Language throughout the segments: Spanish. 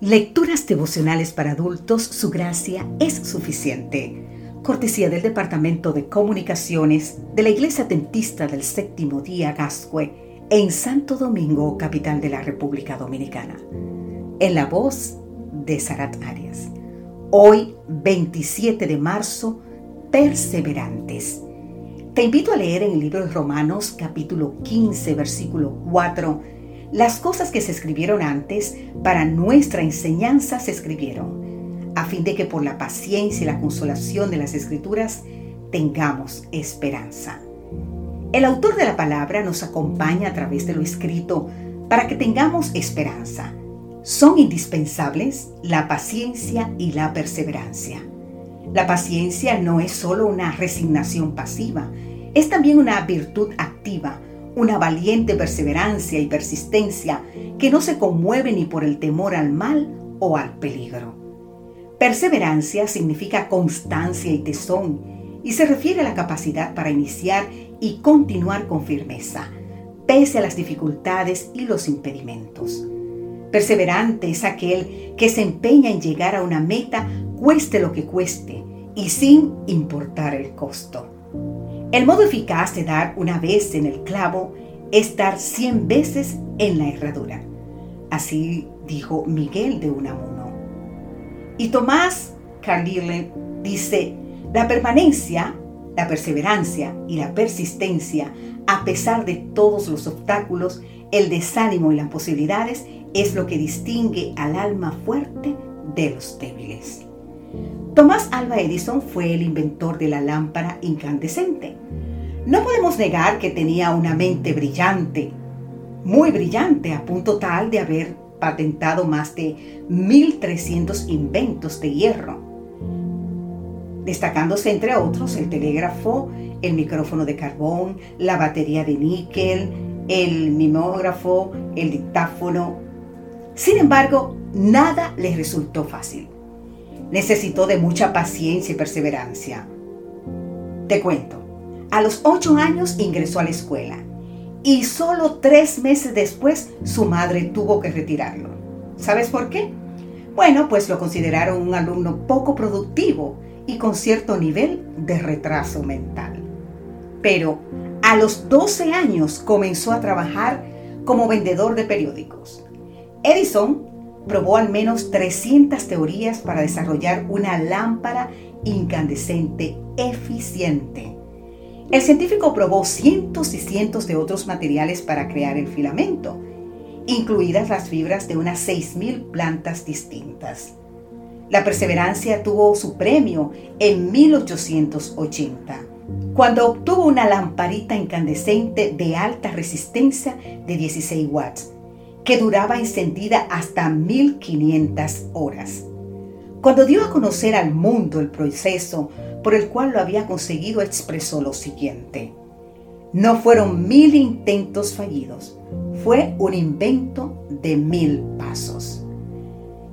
Lecturas devocionales para adultos, su gracia es suficiente. Cortesía del Departamento de Comunicaciones de la Iglesia Dentista del Séptimo Día Gascue en Santo Domingo, capital de la República Dominicana. En la voz de Sarat Arias. Hoy, 27 de marzo, perseverantes. Te invito a leer en el libro de Romanos capítulo 15, versículo 4 las cosas que se escribieron antes para nuestra enseñanza se escribieron, a fin de que por la paciencia y la consolación de las escrituras tengamos esperanza. El autor de la palabra nos acompaña a través de lo escrito para que tengamos esperanza. Son indispensables la paciencia y la perseverancia. La paciencia no es solo una resignación pasiva, es también una virtud activa una valiente perseverancia y persistencia que no se conmueve ni por el temor al mal o al peligro. Perseverancia significa constancia y tesón y se refiere a la capacidad para iniciar y continuar con firmeza, pese a las dificultades y los impedimentos. Perseverante es aquel que se empeña en llegar a una meta cueste lo que cueste y sin importar el costo. El modo eficaz de dar una vez en el clavo es dar cien veces en la herradura. Así dijo Miguel de Unamuno. Y Tomás Carlyle dice, la permanencia, la perseverancia y la persistencia, a pesar de todos los obstáculos, el desánimo y las posibilidades, es lo que distingue al alma fuerte de los débiles. Tomás Alba Edison fue el inventor de la lámpara incandescente. No podemos negar que tenía una mente brillante, muy brillante, a punto tal de haber patentado más de 1.300 inventos de hierro, destacándose entre otros el telégrafo, el micrófono de carbón, la batería de níquel, el mimógrafo, el dictáfono. Sin embargo, nada le resultó fácil necesitó de mucha paciencia y perseverancia. Te cuento, a los ocho años ingresó a la escuela y solo tres meses después su madre tuvo que retirarlo. ¿Sabes por qué? Bueno, pues lo consideraron un alumno poco productivo y con cierto nivel de retraso mental. Pero a los 12 años comenzó a trabajar como vendedor de periódicos. Edison probó al menos 300 teorías para desarrollar una lámpara incandescente eficiente. El científico probó cientos y cientos de otros materiales para crear el filamento, incluidas las fibras de unas 6.000 plantas distintas. La perseverancia tuvo su premio en 1880, cuando obtuvo una lamparita incandescente de alta resistencia de 16 watts que duraba encendida hasta 1500 horas. Cuando dio a conocer al mundo el proceso por el cual lo había conseguido, expresó lo siguiente. No fueron mil intentos fallidos, fue un invento de mil pasos.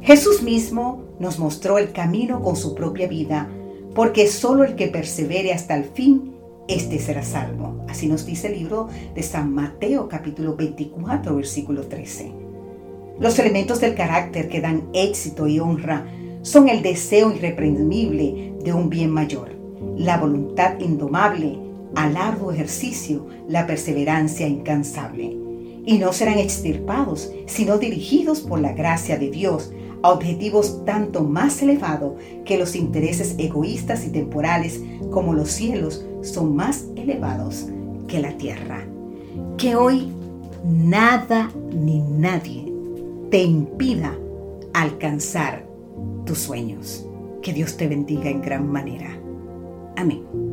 Jesús mismo nos mostró el camino con su propia vida, porque solo el que persevere hasta el fin este será salvo. Así nos dice el libro de San Mateo capítulo 24 versículo 13. Los elementos del carácter que dan éxito y honra son el deseo irreprimible de un bien mayor, la voluntad indomable, al arduo ejercicio, la perseverancia incansable. Y no serán extirpados, sino dirigidos por la gracia de Dios a objetivos tanto más elevados que los intereses egoístas y temporales como los cielos son más elevados que la tierra. Que hoy nada ni nadie te impida alcanzar tus sueños. Que Dios te bendiga en gran manera. Amén.